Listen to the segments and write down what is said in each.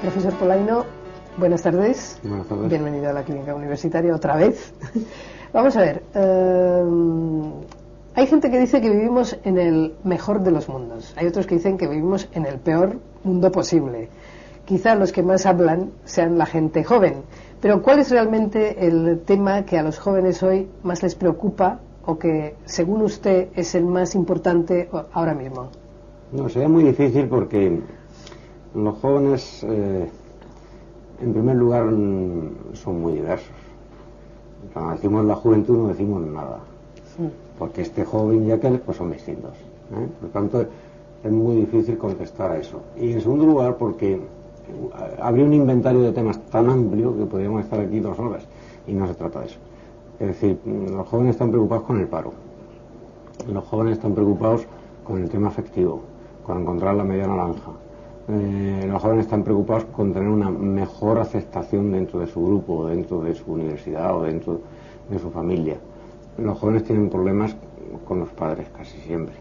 Profesor Polaino, buenas tardes. Buenas tardes. Bienvenido a la clínica universitaria otra vez. Vamos a ver. eh, hay gente que dice que vivimos en el mejor de los mundos. Hay otros que dicen que vivimos en el peor mundo posible. Quizá los que más hablan sean la gente joven. Pero ¿cuál es realmente el tema que a los jóvenes hoy más les preocupa o que, según usted, es el más importante ahora mismo? No, sería muy difícil porque los jóvenes, eh, en primer lugar, son muy diversos. Cuando decimos la juventud no decimos nada, porque este joven y aquel pues son distintos. ¿eh? Por tanto, es muy difícil contestar a eso. Y en segundo lugar, porque habría un inventario de temas tan amplio que podríamos estar aquí dos horas y no se trata de eso. Es decir, los jóvenes están preocupados con el paro, los jóvenes están preocupados con el tema afectivo, con encontrar la media naranja. Eh, los jóvenes están preocupados con tener una mejor aceptación dentro de su grupo, dentro de su universidad o dentro de su familia. Los jóvenes tienen problemas con los padres casi siempre.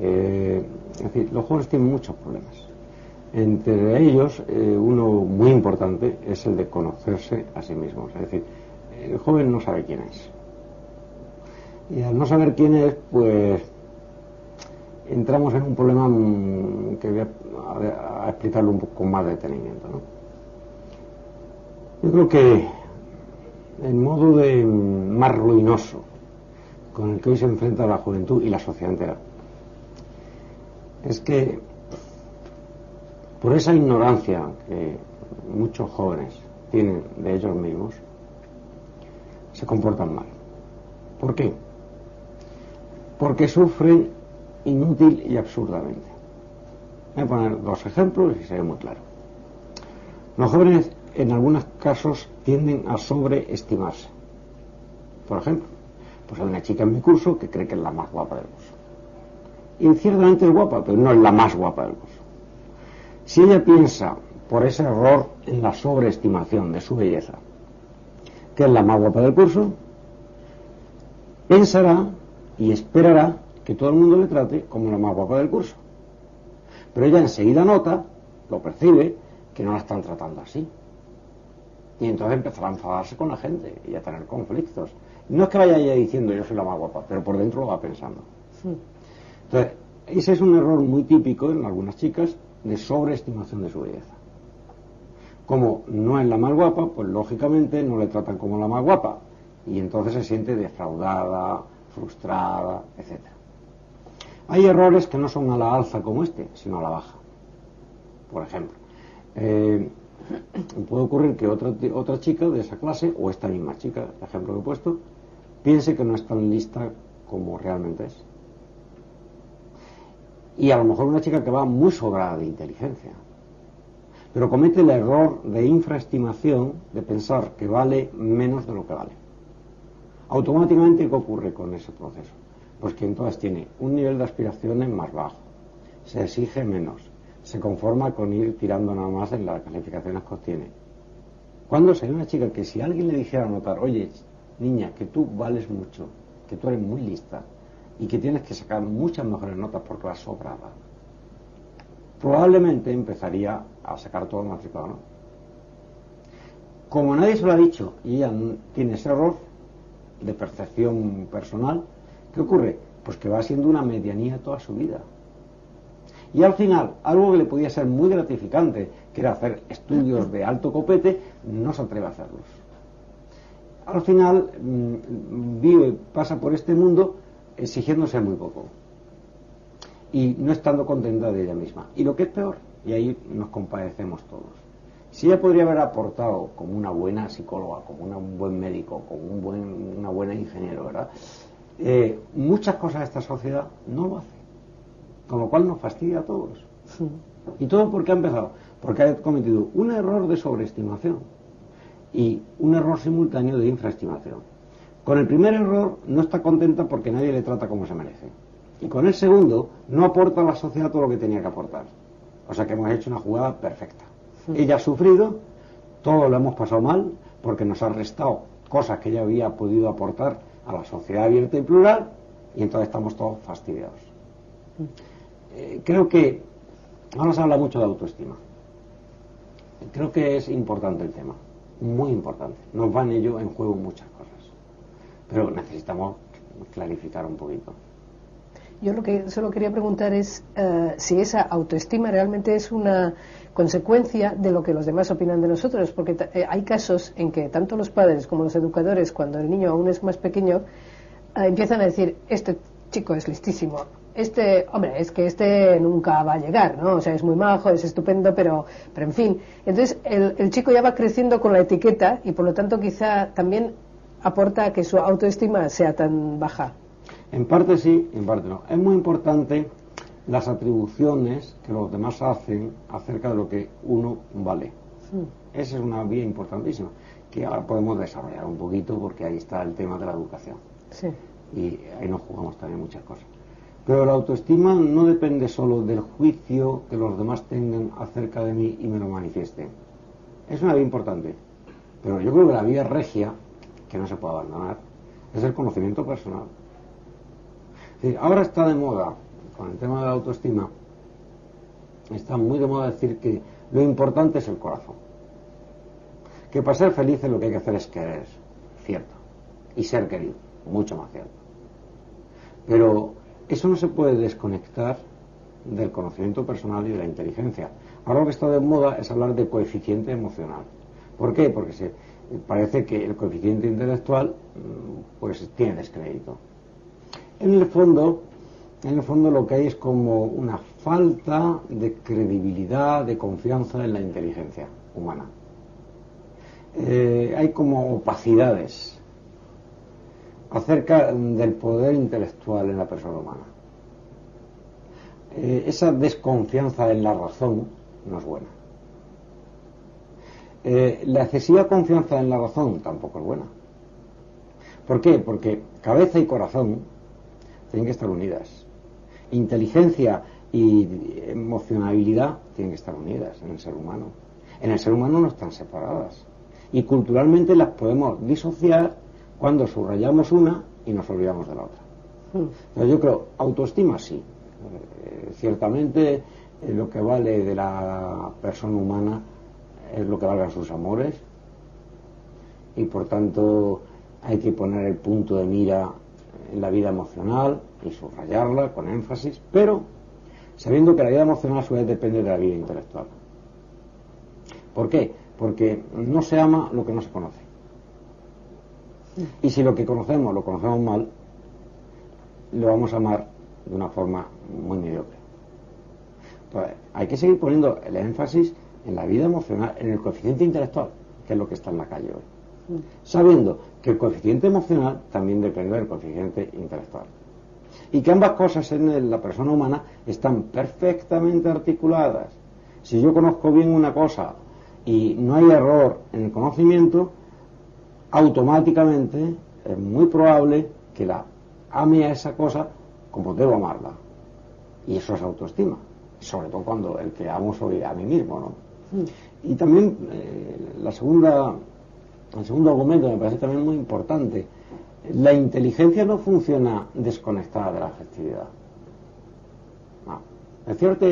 Eh, es decir, los jóvenes tienen muchos problemas. Entre ellos, eh, uno muy importante es el de conocerse a sí mismos. Es decir, el joven no sabe quién es. Y al no saber quién es, pues entramos en un problema mm, que voy a, a explicarlo un poco con más detenimiento. Yo creo que el modo de mm, más ruinoso con el que hoy se enfrenta la juventud y la sociedad entera es que por esa ignorancia que muchos jóvenes tienen de ellos mismos, se comportan mal. ¿Por qué? Porque sufren inútil y absurdamente. Voy a poner dos ejemplos y se muy claro. Los jóvenes en algunos casos tienden a sobreestimarse. Por ejemplo, pues hay una chica en mi curso que cree que es la más guapa del curso. Y ciertamente es guapa, pero no es la más guapa del curso. Si ella piensa, por ese error en la sobreestimación de su belleza, que es la más guapa del curso, pensará y esperará que todo el mundo le trate como la más guapa del curso. Pero ella enseguida nota, lo percibe, que no la están tratando así. Y entonces empezará a enfadarse con la gente y a tener conflictos. No es que vaya ella diciendo yo soy la más guapa, pero por dentro lo va pensando. Entonces, ese es un error muy típico en algunas chicas de sobreestimación de su belleza. Como no es la más guapa, pues lógicamente no le tratan como la más guapa. Y entonces se siente defraudada, frustrada, etc. Hay errores que no son a la alza como este, sino a la baja. Por ejemplo, eh, puede ocurrir que otra, otra chica de esa clase, o esta misma chica, el ejemplo que he puesto, piense que no es tan lista como realmente es. Y a lo mejor una chica que va muy sobrada de inteligencia, pero comete el error de infraestimación de pensar que vale menos de lo que vale. Automáticamente, ¿qué ocurre con ese proceso? Pues que entonces tiene un nivel de aspiraciones más bajo, se exige menos, se conforma con ir tirando nada más en las calificaciones que obtiene. Cuando se ve una chica que si alguien le dijera notar, oye, niña, que tú vales mucho, que tú eres muy lista y que tienes que sacar muchas mejores notas porque vas sobrada, probablemente empezaría a sacar todo matriculado. ¿no? Como nadie se lo ha dicho y ella tiene ese error de percepción personal, ¿qué ocurre? Pues que va siendo una medianía toda su vida. Y al final, algo que le podía ser muy gratificante, que era hacer estudios de alto copete, no se atreve a hacerlos. Al final, mmm, vive, pasa por este mundo exigiéndose muy poco. Y no estando contenta de ella misma. Y lo que es peor, y ahí nos compadecemos todos, si ella podría haber aportado como una buena psicóloga, como una, un buen médico, como un buen, una buena ingeniero, ¿verdad? Eh, muchas cosas de esta sociedad no lo hace. Con lo cual nos fastidia a todos. Sí. ¿Y todo por qué ha empezado? Porque ha cometido un error de sobreestimación y un error simultáneo de infraestimación. Con el primer error no está contenta porque nadie le trata como se merece. Y con el segundo no aporta a la sociedad todo lo que tenía que aportar. O sea que hemos hecho una jugada perfecta. Ella ha sufrido, todo lo hemos pasado mal, porque nos ha restado cosas que ella había podido aportar a la sociedad abierta y plural, y entonces estamos todos fastidiados. Eh, creo que ahora se habla mucho de autoestima. Creo que es importante el tema, muy importante. Nos van ello en juego muchas cosas, pero necesitamos clarificar un poquito. Yo lo que solo quería preguntar es eh, si esa autoestima realmente es una consecuencia de lo que los demás opinan de nosotros, porque eh, hay casos en que tanto los padres como los educadores, cuando el niño aún es más pequeño, eh, empiezan a decir, este chico es listísimo, este, hombre, es que este nunca va a llegar, ¿no? O sea, es muy majo, es estupendo, pero, pero en fin. Entonces, el, el chico ya va creciendo con la etiqueta y por lo tanto quizá también aporta a que su autoestima sea tan baja. En parte sí, en parte no. Es muy importante las atribuciones que los demás hacen acerca de lo que uno vale. Esa es una vía importantísima, que ahora podemos desarrollar un poquito porque ahí está el tema de la educación. Sí. Y ahí nos jugamos también muchas cosas. Pero la autoestima no depende solo del juicio que los demás tengan acerca de mí y me lo manifiesten. Es una vía importante. Pero yo creo que la vía regia, que no se puede abandonar, es el conocimiento personal. ahora está de moda con el tema de la autoestima, está muy de moda decir que lo importante es el corazón. Que para ser felices lo que hay que hacer es querer, cierto, y ser querido, mucho más cierto. Pero eso no se puede desconectar del conocimiento personal y de la inteligencia. Ahora lo que está de moda es hablar de coeficiente emocional. ¿Por qué? Porque se, parece que el coeficiente intelectual mm, pues tiene descrédito. En el fondo, en el fondo lo que hay es como una falta de credibilidad, de confianza en la inteligencia humana. Eh, hay como opacidades acerca del poder intelectual en la persona humana. Eh, esa desconfianza en la razón no es buena. Eh, la excesiva confianza en la razón tampoco es buena. ¿Por qué? Porque cabeza y corazón tienen que estar unidas inteligencia y emocionabilidad tienen que estar unidas en el ser humano. En el ser humano no están separadas. Y culturalmente las podemos disociar cuando subrayamos una y nos olvidamos de la otra. Hmm. yo creo, autoestima sí. Eh, ciertamente eh, lo que vale de la persona humana es lo que valgan sus amores y por tanto hay que poner el punto de mira en la vida emocional y subrayarla con énfasis, pero sabiendo que la vida emocional a su vez depende de la vida intelectual. ¿Por qué? Porque no se ama lo que no se conoce. Y si lo que conocemos lo conocemos mal, lo vamos a amar de una forma muy mediocre. Entonces, hay que seguir poniendo el énfasis en la vida emocional, en el coeficiente intelectual, que es lo que está en la calle hoy. Sabiendo que el coeficiente emocional también depende del coeficiente intelectual y que ambas cosas en la persona humana están perfectamente articuladas. Si yo conozco bien una cosa y no hay error en el conocimiento, automáticamente es muy probable que la ame a esa cosa como debo amarla. Y eso es autoestima, sobre todo cuando el que amo soy a mí mismo, ¿no? Mm. Y también eh, la segunda, el segundo argumento me parece también muy importante la inteligencia no funciona desconectada de la afectividad. No. Es cierto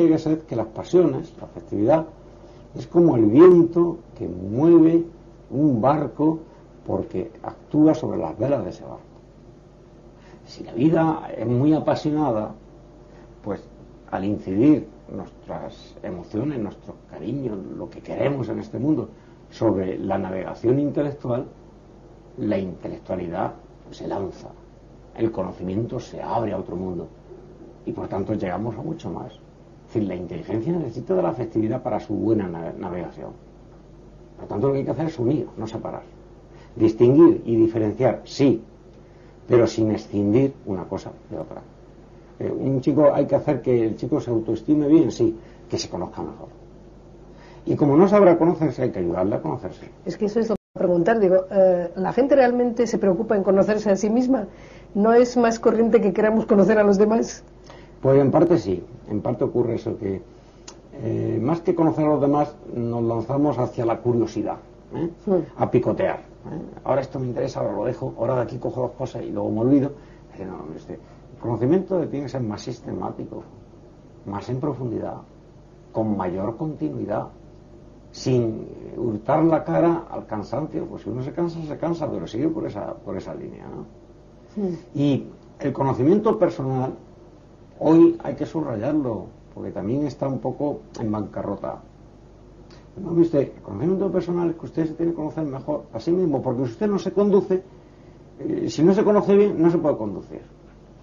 que las pasiones, la afectividad, es como el viento que mueve un barco porque actúa sobre las velas de ese barco. Si la vida es muy apasionada, pues al incidir nuestras emociones, nuestros cariños, lo que queremos en este mundo, sobre la navegación intelectual, la intelectualidad se lanza, el conocimiento se abre a otro mundo y por tanto llegamos a mucho más. Es decir, la inteligencia necesita de la afectividad para su buena navegación. Por tanto, lo que hay que hacer es unir, no separar. Distinguir y diferenciar, sí, pero sin escindir una cosa de otra. Eh, un chico, hay que hacer que el chico se autoestime bien, sí, que se conozca mejor. Y como no sabrá conocerse, hay que ayudarle a conocerse. Es que eso es lo preguntar, digo, eh, ¿la gente realmente se preocupa en conocerse a sí misma? ¿No es más corriente que queramos conocer a los demás? Pues en parte sí, en parte ocurre eso, que eh, más que conocer a los demás, nos lanzamos hacia la curiosidad, ¿eh? a picotear. ¿Eh? Ahora esto me interesa, ahora lo dejo, ahora de aquí cojo dos cosas y luego me olvido. Este, el conocimiento tiene que ser más sistemático, más en profundidad, con mayor continuidad, sin hurtar la cara al cansancio. Pues si uno se cansa, se cansa, pero sigue por esa, por esa línea. Y el conocimiento personal, hoy hay que subrayarlo, porque también está un poco en bancarrota. ¿No? El conocimiento personal es que usted se tiene que conocer mejor a sí mismo, porque si usted no se conduce, eh, si no se conoce bien, no se puede conducir.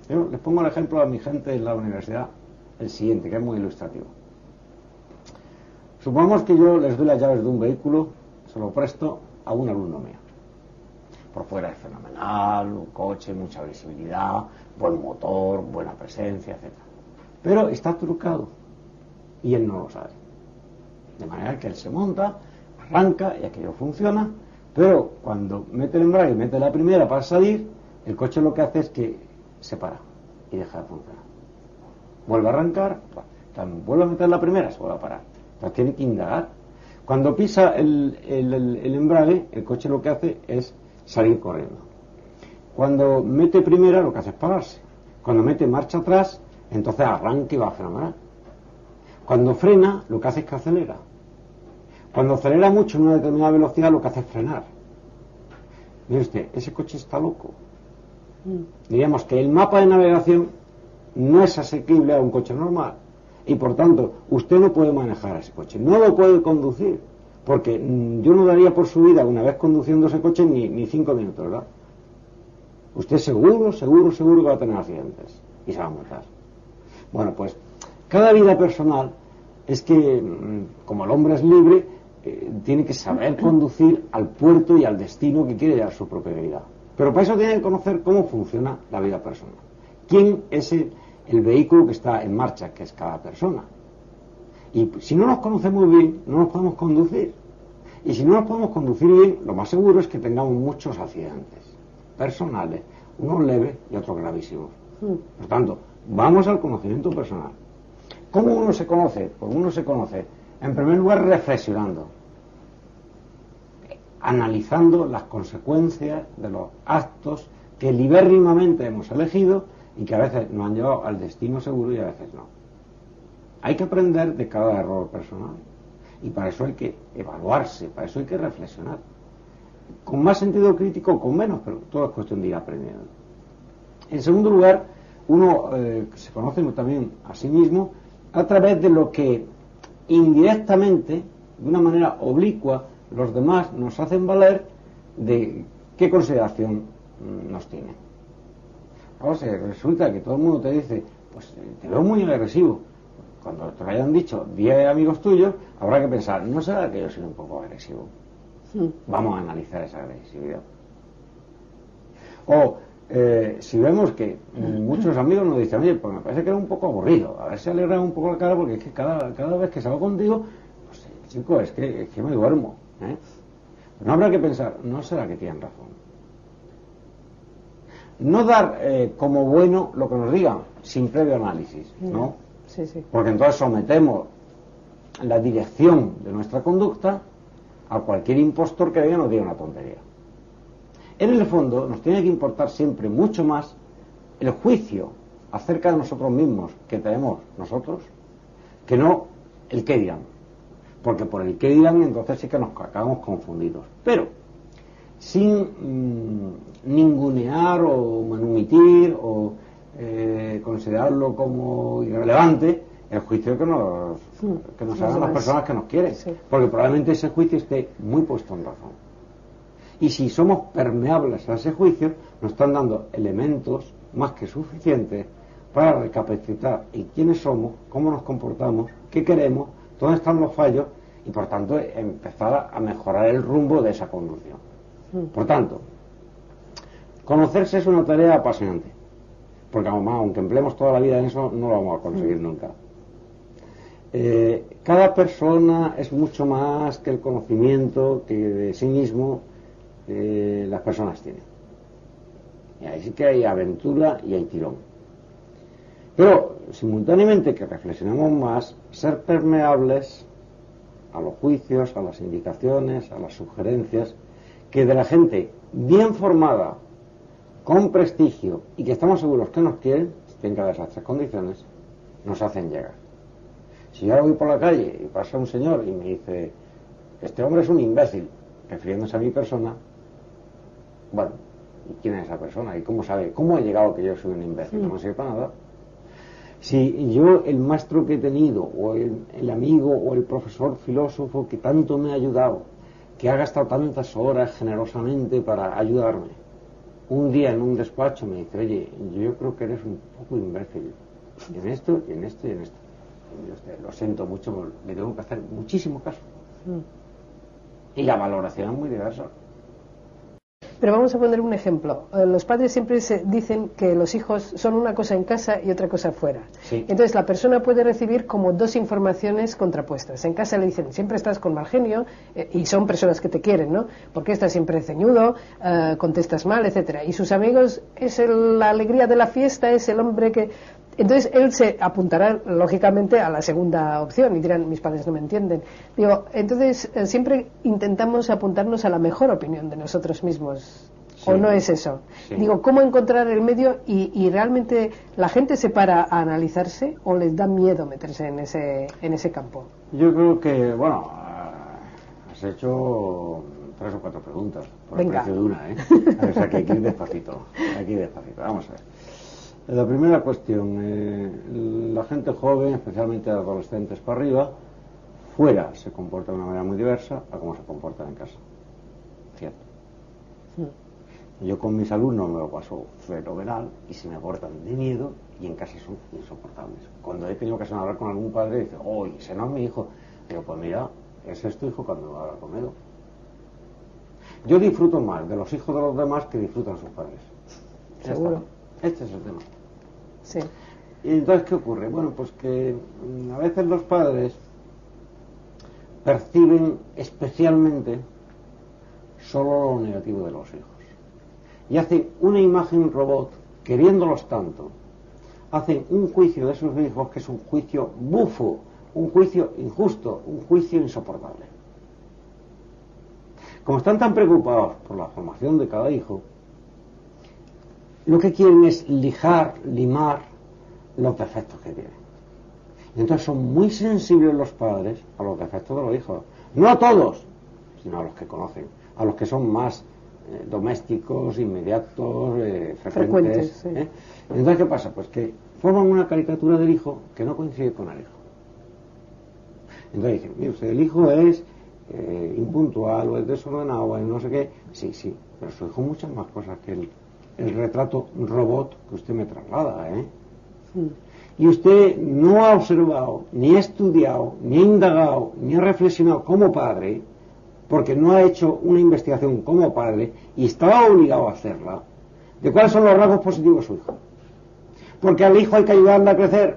Yo les pongo el ejemplo a mi gente en la universidad, el siguiente, que es muy ilustrativo. Supongamos que yo les doy las llaves de un vehículo, se lo presto a un alumno mío. Por fuera es fenomenal, un coche, mucha visibilidad, buen motor, buena presencia, etc. Pero está trucado y él no lo sabe. De manera que él se monta, arranca y aquello funciona, pero cuando mete el embrague y mete la primera para salir, el coche lo que hace es que se para y deja de funcionar. Vuelve a arrancar, vuelve a meter la primera, se vuelve a parar. Entonces tiene que indagar. Cuando pisa el, el embrague, el coche lo que hace es salir corriendo. Cuando mete primera, lo que hace es pararse. Cuando mete marcha atrás, entonces arranca y va a fenomenal. Cuando frena, lo que hace es que acelera. Cuando acelera mucho en una determinada velocidad, lo que hace es frenar. Mire usted, ese coche está loco. Mm. Diríamos que el mapa de navegación no es asequible a un coche normal. Y por tanto, usted no puede manejar ese coche, no lo puede conducir. Porque mm, yo no daría por su vida una vez conduciendo ese coche ni, ni cinco minutos, ¿verdad? Usted seguro, seguro, seguro que va a tener accidentes y se va a matar. Bueno, pues cada vida personal es que, mm, como el hombre es libre, eh, tiene que saber conducir al puerto y al destino que quiere llevar su propia vida. Pero para eso tiene que conocer cómo funciona la vida personal. ¿Quién es el, el vehículo que está en marcha, que es cada persona? Y si no nos conocemos bien, no nos podemos conducir. Y si no nos podemos conducir bien, lo más seguro es que tengamos muchos accidentes personales, unos leves y otros gravísimos. Hmm. Por tanto, vamos al conocimiento personal. ¿Cómo uno se conoce? Pues uno se conoce, en primer lugar, reflexionando, analizando las consecuencias de los actos que libérrimamente hemos elegido y que a veces nos han llevado al destino seguro y a veces no. Hay que aprender de cada error personal y para eso hay que evaluarse, para eso hay que reflexionar. Con más sentido crítico o con menos, pero todo es cuestión de ir aprendiendo. En segundo lugar, uno eh, se conoce también a sí mismo a través de lo que indirectamente, de una manera oblicua, los demás nos hacen valer de qué consideración mm, nos tienen. O sea, resulta que todo el mundo te dice, pues eh, te veo muy agresivo. Cuando te lo hayan dicho 10 amigos tuyos, habrá que pensar, ¿no será que yo soy un poco agresivo? Vamos a analizar esa agresividad. O eh, si vemos que muchos amigos nos dicen, oye, pues me parece que era un poco aburrido, a ver si alegra un poco la cara, porque es que cada, cada vez que salgo contigo, pues chico, es que, es que me duermo. ¿eh? No habrá que pensar, ¿no será que tienen razón? No dar eh, como bueno lo que nos digan, sin previo análisis, ¿no? Sí, sí. Porque entonces sometemos la dirección de nuestra conducta a cualquier impostor que venga nos diga una tontería. En el fondo nos tiene que importar siempre mucho más el juicio acerca de nosotros mismos que tenemos nosotros que no el que dirán. Porque por el que dirán entonces sí que nos acabamos confundidos. Pero sin mm, ningunear o manumitir o eh, considerarlo como irrelevante, el juicio que nos, que nos hagan las personas que nos quieren. Porque probablemente ese juicio esté muy puesto en razón. Y si somos permeables a ese juicio, nos están dando elementos más que suficientes para recapacitar en quiénes somos, cómo nos comportamos, qué queremos, dónde están los fallos y por tanto empezar a mejorar el rumbo de esa conducción. Mm. Por tanto, conocerse es una tarea apasionante, porque aunque empleemos toda la vida en eso, no lo vamos a conseguir mm. nunca. Eh, cada persona es mucho más que el conocimiento que de sí mismo las personas tienen. Y ahí sí que hay aventura y hay tirón. Pero simultáneamente que reflexionemos más, ser permeables a los juicios, a las indicaciones, a las sugerencias, que de la gente bien formada, con prestigio y que estamos seguros que nos quieren, tenga esas tres condiciones, nos hacen llegar. Si yo ahora voy por la calle y pasa un señor y me dice, este hombre es un imbécil, refiriéndose a mi persona, bueno, ¿y quién es esa persona? ¿Y cómo sabe? ¿Cómo ha llegado que yo soy un imbécil? No me sirve para nada. Si yo, el maestro que he tenido, o el, el, amigo, o el profesor filósofo que tanto me ha ayudado, que ha gastado tantas horas generosamente para ayudarme, un día en un despacho me dice, oye, yo creo que eres un poco imbécil en esto, y en esto, y en esto. Yo lo siento mucho, me tengo que hacer muchísimo caso. Y la valoración es muy diversa. Pero vamos a poner un ejemplo. Eh, los padres siempre se dicen que los hijos son una cosa en casa y otra cosa fuera. Entonces la persona puede recibir como dos informaciones contrapuestas. En casa le dicen, siempre estás con mal genio, eh, y son personas que te quieren, ¿no? Porque estás siempre ceñudo, eh, contestas mal, etcétera. Y sus amigos es la alegría de la fiesta, es el hombre que entonces él se apuntará lógicamente a la segunda opción y dirán, mis padres no me entienden. Digo, entonces eh, siempre intentamos apuntarnos a la mejor opinión de nosotros mismos. ¿O no es eso? Digo, ¿cómo encontrar el medio y, realmente la gente se para a analizarse o les da miedo meterse en ese, en ese campo? Yo creo que, bueno, has hecho tres o cuatro preguntas por el precio de una, ¿eh? O sea, que aquí despacito, aquí despacito. Vamos a ver. La primera cuestión, eh, la gente joven, especialmente adolescentes para arriba, fuera se comporta de una manera muy diversa a cómo se comporta en casa. ¿Cierto? Yo con mis alumnos me lo paso fenomenal y se me portan de miedo y en casa son insoportables. Cuando he tenido que hablar con algún padre, dice, oh, ese no es mi hijo. Digo, pues mira, ese es tu hijo cuando habla conmigo. Yo disfruto más de los hijos de los demás que disfrutan sus padres. Seguro. Este es el tema. ¿Y entonces qué ocurre? Bueno, pues que mm, a veces los padres perciben especialmente solo lo negativo de los hijos. Y hacen una imagen robot, queriéndolos tanto, hacen un juicio de sus hijos que es un juicio bufo, un juicio injusto, un juicio insoportable. Como están tan preocupados por la formación de cada hijo, lo que quieren es lijar, limar los defectos que tienen. Y entonces son muy sensibles los padres a los defectos de los hijos. No a todos, sino a los que conocen, a los que son más eh, domésticos, inmediatos, eh, frecuentes. ¿eh? Entonces, ¿qué pasa? Pues que forman una caricatura del hijo que no coincide con el hijo. Entonces dicen, mire usted, el hijo es impuntual o es desordenado o es no sé qué. Sí, sí, pero su hijo muchas más cosas que él el retrato robot que usted me traslada, ¿eh? Y usted no ha observado, ni ha estudiado, ni ha indagado, ni ha reflexionado como padre, porque no ha hecho una investigación como padre y estaba obligado a hacerla, de cuáles son los rasgos positivos de su hijo. Porque al hijo hay que ayudarle a crecer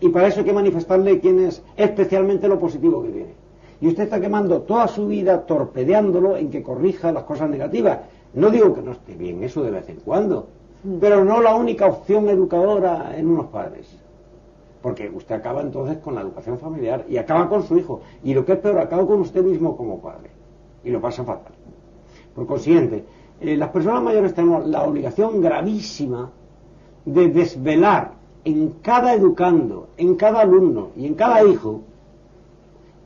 y para eso hay que manifestarle quién es especialmente lo positivo que tiene. Y usted está quemando toda su vida torpedeándolo en que corrija las cosas negativas no digo que no esté bien eso de vez en cuando, mm. pero no la única opción educadora en unos padres. Porque usted acaba entonces con la educación familiar y acaba con su hijo. Y lo que es peor, acaba con usted mismo como padre. Y lo pasa fatal. Por consiguiente, eh, las personas mayores tenemos la obligación gravísima de desvelar en cada educando, en cada alumno y en cada hijo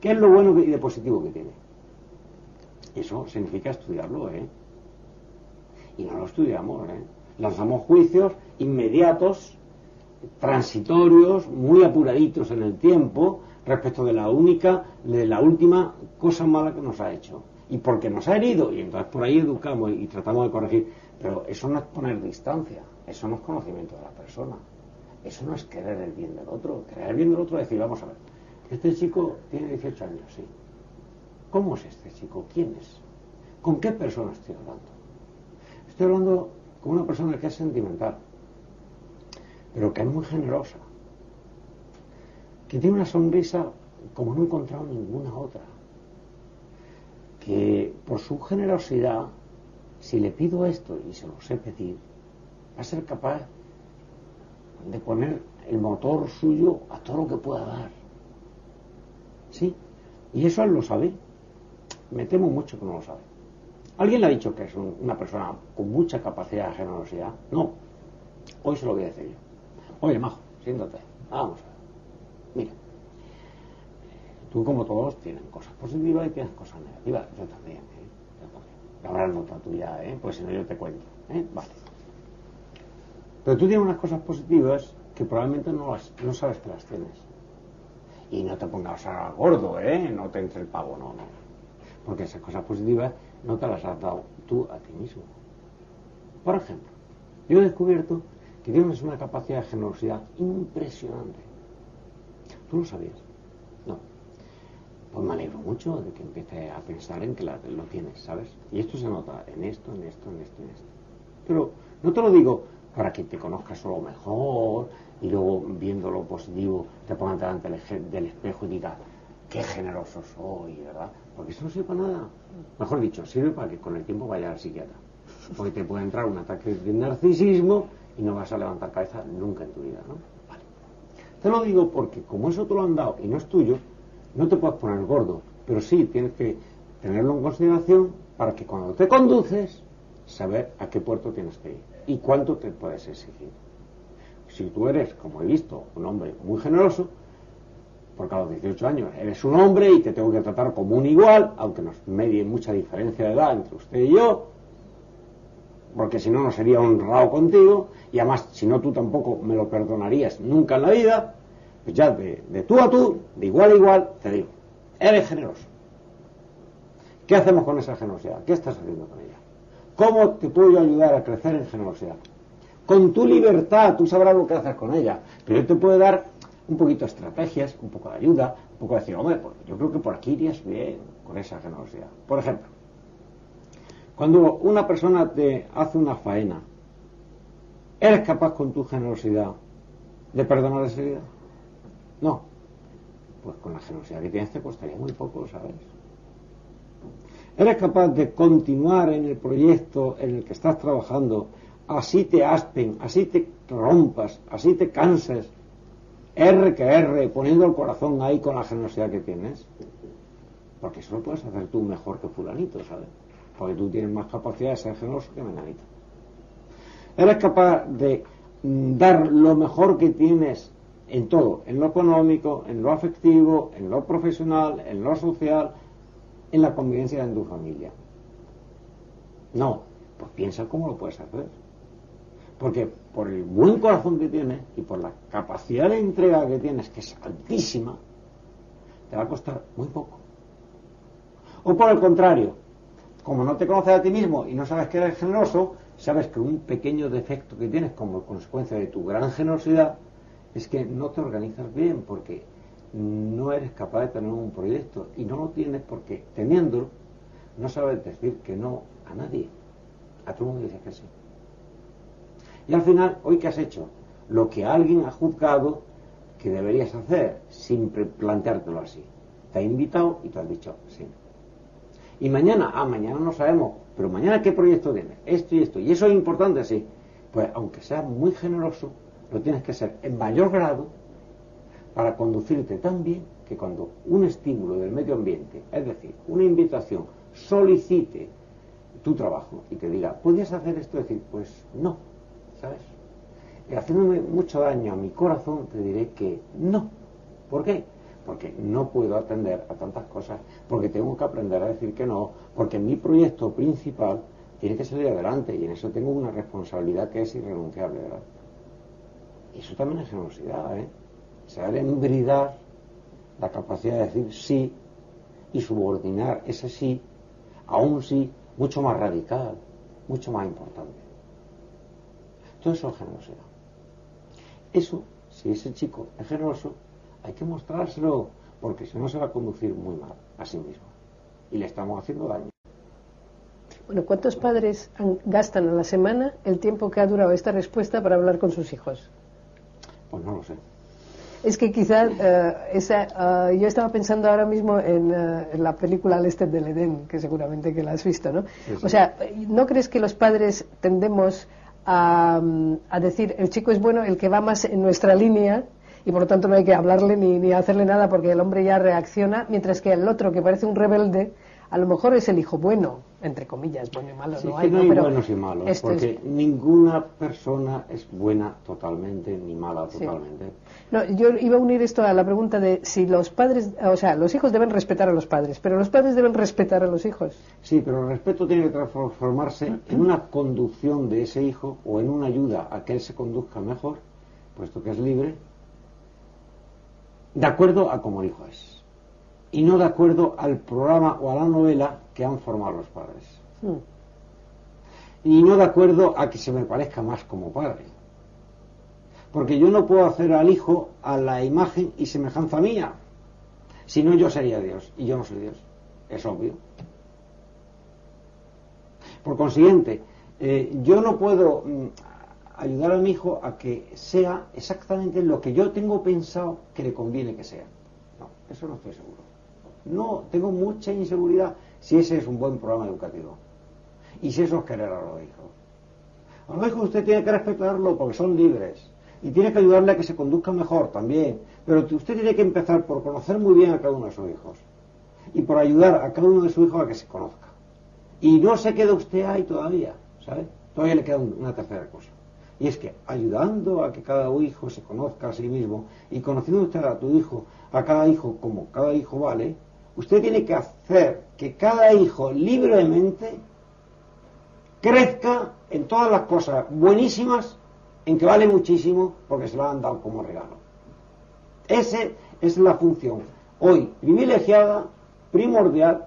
qué es lo bueno y de positivo que tiene. Eso significa estudiarlo, ¿eh? Y no lo estudiamos. ¿eh? Lanzamos juicios inmediatos, transitorios, muy apuraditos en el tiempo respecto de la única, de la última cosa mala que nos ha hecho. Y porque nos ha herido, y entonces por ahí educamos y tratamos de corregir. Pero eso no es poner distancia, eso no es conocimiento de la persona, eso no es querer el bien del otro. Querer el bien del otro es decir, vamos a ver, este chico tiene 18 años, sí. ¿Cómo es este chico? ¿Quién es? ¿Con qué persona estoy hablando? Estoy hablando con una persona que es sentimental, pero que es muy generosa, que tiene una sonrisa como no he encontrado ninguna otra, que por su generosidad, si le pido esto y se lo sé pedir, va a ser capaz de poner el motor suyo a todo lo que pueda dar. ¿Sí? Y eso él lo sabe. Me temo mucho que no lo sabe. ¿Alguien le ha dicho que es una persona con mucha capacidad de generosidad? No. Hoy se lo voy a decir yo. Oye, Majo, siéntate. Vamos. Mira. Tú como todos tienes cosas positivas y tienes cosas negativas. Yo también, ¿eh? Ahora nota tuya, ¿eh? Pues si no yo te cuento. ¿eh? Vale. Pero tú tienes unas cosas positivas que probablemente no, las, sabes que las tienes. Y no te pongas a gordo, ¿eh? No te entre el pavo, no, no. Porque esas cosas positivas no te las has dado tú a ti mismo. Por ejemplo, yo he descubierto que tienes una capacidad de generosidad impresionante. ¿Tú lo sabías? No. Pues me alegro mucho de que empieces a pensar en que lo tienes, ¿sabes? Y esto se nota en esto, en esto, en esto, en esto. Pero no te lo digo para que te conozcas solo mejor y luego viendo lo positivo te pongas delante del espejo y digas qué generoso soy, ¿verdad? Porque eso no sirve para nada. Mejor dicho, sirve para que con el tiempo vayas al psiquiatra. Porque te puede entrar un ataque de narcisismo y no vas a levantar cabeza nunca en tu vida, ¿no? Vale. Te lo digo porque como eso te lo han dado y no es tuyo, no te puedes poner gordo, pero sí tienes que tenerlo en consideración para que cuando te conduces, saber a qué puerto tienes que ir y cuánto te puedes exigir. Si tú eres, como he visto, un hombre muy generoso, porque a los 18 años eres un hombre y te tengo que tratar como un igual, aunque nos medie mucha diferencia de edad entre usted y yo, porque si no, no sería honrado contigo, y además, si no, tú tampoco me lo perdonarías nunca en la vida, pues ya de, de tú a tú, de igual a igual, te digo, eres generoso. ¿Qué hacemos con esa generosidad? ¿Qué estás haciendo con ella? ¿Cómo te puedo ayudar a crecer en generosidad? Con tu libertad, tú sabrás lo que haces con ella, pero yo te puedo dar un poquito de estrategias, un poco de ayuda, un poco de decir, hombre, pues yo creo que por aquí irías bien con esa generosidad. Por ejemplo, cuando una persona te hace una faena, ¿eres capaz con tu generosidad de perdonar esa vida? No. Pues con la generosidad que tienes te costaría muy poco, ¿sabes? ¿Eres capaz de continuar en el proyecto en el que estás trabajando, así te aspen, así te rompas, así te canses, R que R, poniendo el corazón ahí con la generosidad que tienes? Porque eso lo puedes hacer tú mejor que fulanito, ¿sabes? Porque tú tienes más capacidad de ser generoso que menganito. Eres capaz de mm, dar lo mejor que tienes en todo, en lo económico, en lo afectivo, en lo profesional, en lo social, en la convivencia en tu familia. No, pues piensa cómo lo puedes hacer. Porque por el buen corazón que tienes y por la capacidad de entrega que tienes, que es altísima, te va a costar muy poco. O por el contrario, como no te conoces a ti mismo y no sabes que eres generoso, sabes que un pequeño defecto que tienes como consecuencia de tu gran generosidad es que no te organizas bien porque no eres capaz de tener un proyecto y no lo tienes porque teniéndolo no sabes decir que no a nadie. A todo el mundo dices que sí. Y al final, ¿hoy qué has hecho? Lo que alguien ha juzgado que deberías hacer sin planteártelo así. Te ha invitado y tú has dicho sí. Y mañana, ah, mañana no sabemos, pero mañana qué proyecto tienes, esto y esto. Y eso es importante, sí. Pues aunque seas muy generoso, lo tienes que ser en mayor grado para conducirte tan bien que cuando un estímulo del medio ambiente, es decir, una invitación, solicite tu trabajo y te diga, ¿podrías hacer esto? Decir, pues no, haciéndome mucho daño a mi corazón, te diré que no. ¿Por qué? Porque no puedo atender a tantas cosas, porque tengo que aprender a decir que no, porque mi proyecto principal tiene que salir adelante y en eso tengo una responsabilidad que es irrenunciable, ¿verdad? Eso también es generosidad, ¿eh? saber embridar la capacidad de decir sí y subordinar ese sí a un sí mucho más radical, mucho más importante. Todo eso es generosidad. Eso, si ese chico es generoso, hay que mostrárselo, porque si no se va a conducir muy mal a sí mismo. Y le estamos haciendo daño. Bueno, ¿cuántos padres gastan a la semana el tiempo que ha durado esta respuesta para hablar con sus hijos? Pues no lo sé. Es que quizás eh, esa, eh, yo estaba pensando ahora mismo en, eh, la película Al Este del Edén, que seguramente que la has visto, ¿no? O sea, ¿no crees que los padres tendemos a, a decir el chico es bueno, el que va más en nuestra línea y por lo tanto no hay que hablarle ni, ni hacerle nada porque el hombre ya reacciona, mientras que el otro que parece un rebelde a lo mejor es el hijo bueno, entre comillas, bueno y malo. Sí, no hay, no ¿no? hay Pero buenos y malos, esto es- porque ninguna persona es buena totalmente ni mala Sí. totalmente. No, yo iba a unir esto a la pregunta de si los padres, o sea, los hijos deben respetar a los padres, pero los padres deben respetar a los hijos. Sí, pero el respeto tiene que transformarse en una conducción de ese hijo o en una ayuda a que él se conduzca mejor, puesto que es libre, de acuerdo a como el hijo es. Y no de acuerdo al programa o a la novela que han formado los padres. Mm. Y no de acuerdo a que se me parezca más como padre. Porque yo no puedo hacer al hijo a la imagen y semejanza mía. Si no, yo sería Dios. Y yo no soy Dios. Es obvio. Por consiguiente, eh, yo no puedo mm, ayudar a mi hijo a que sea exactamente lo que yo tengo pensado que le conviene que sea. No, eso no estoy seguro. No, tengo mucha inseguridad si ese es un buen programa educativo. Y si eso es querer a los hijos. A los hijos usted tiene que respetarlo porque son libres. Y tiene que ayudarle a que se conduzca mejor también. Pero usted tiene que empezar por conocer muy bien a cada uno de sus hijos. Y por ayudar a cada uno de sus hijos a que se conozca. Y no se queda usted ahí todavía, ¿sabe? Todavía le queda un- una tercera cosa. Y es que ayudando a que cada hijo se conozca a sí mismo y conociendo usted a tu hijo, a cada hijo como cada hijo vale, usted tiene que hacer que cada hijo libremente crezca en todas las cosas buenísimas en que vale muchísimo porque se lo han dado como regalo. Esa es la función hoy privilegiada, primordial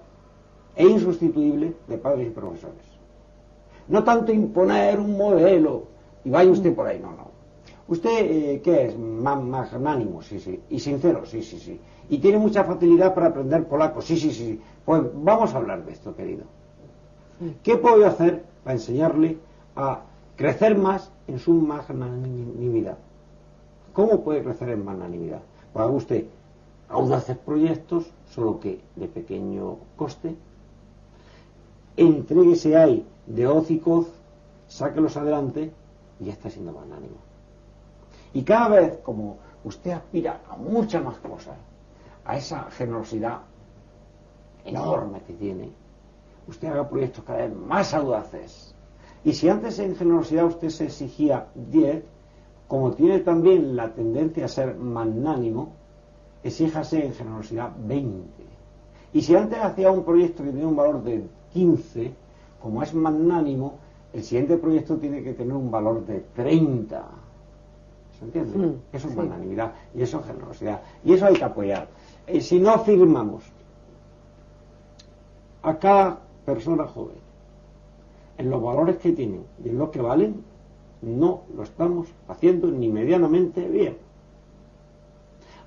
e insustituible de padres y profesores. No tanto imponer un modelo y vaya usted por ahí, no, no. ¿Usted eh, qué es? Ma- Magnánimo, sí, sí. Y sincero, sí, sí, sí. Y tiene mucha facilidad para aprender polaco, sí, sí, sí. Pues vamos a hablar de esto, querido. ¿Qué puedo hacer para enseñarle a crecer más en su magnanimidad? ¿Cómo puede crecer en magnanimidad? Pues haga usted audaces proyectos, solo que de pequeño coste. Entréguese ahí de hoz y coz, sáquelos adelante y ya está siendo magnánimo. Y cada vez, como usted aspira a muchas más cosas, a esa generosidad enorme que tiene, usted haga proyectos cada vez más audaces. Y si antes en generosidad usted se exigía 10, como tiene también la tendencia a ser magnánimo, exíjase en generosidad 20. Y si antes hacía un proyecto que tenía un valor de 15, como es magnánimo, el siguiente proyecto tiene que tener un valor de 30. ¿Se entiende? Mm, eso es sí. magnanimidad y eso es generosidad. Y eso hay que apoyar. Y si no firmamos a cada persona joven en los valores que tienen y en lo que valen, no lo estamos haciendo ni medianamente bien.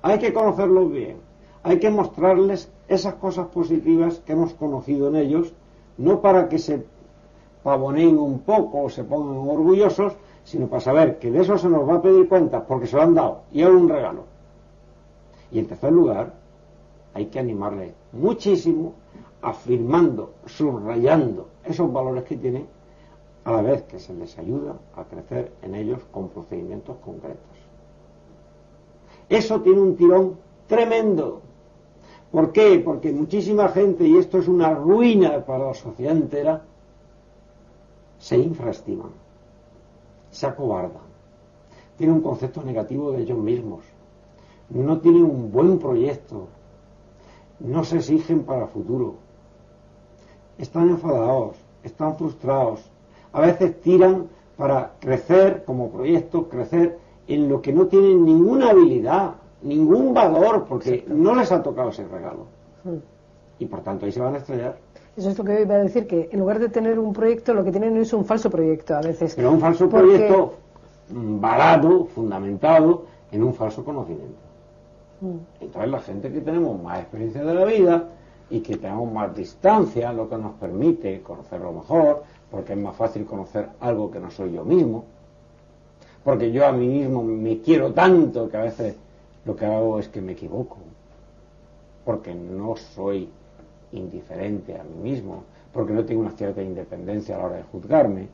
Hay que conocerlos bien, hay que mostrarles esas cosas positivas que hemos conocido en ellos, no para que se pavoneen un poco o se pongan orgullosos, sino para saber que de eso se nos va a pedir cuentas porque se lo han dado y es un regalo. Y en tercer lugar, hay que animarle muchísimo afirmando, subrayando esos valores que tienen, a la vez que se les ayuda a crecer en ellos con procedimientos concretos. Eso tiene un tirón tremendo. ¿Por qué? Porque muchísima gente, y esto es una ruina para la sociedad entera, se infraestiman, se acobardan, tienen un concepto negativo de ellos mismos, no tienen un buen proyecto, no se exigen para el futuro, están enfadados, están frustrados, a veces tiran para crecer como proyecto, crecer en lo que no tienen ninguna habilidad, ningún valor, porque no les ha tocado ese regalo. Mm. Y por tanto ahí se van a estrellar. Eso es lo que iba a decir, que en lugar de tener un proyecto, lo que tienen es un falso proyecto a veces. Pero un falso Porque- proyecto mm, varado, fundamentado en un falso conocimiento. Entonces la gente que tenemos más experiencia de la vida y que tenemos más distancia, lo que nos permite conocerlo mejor, porque es más fácil conocer algo que no soy yo mismo, porque yo a mí mismo me quiero tanto que a veces lo que hago es que me equivoco, porque no soy indiferente a mí mismo, porque no tengo una cierta independencia a la hora de juzgarme.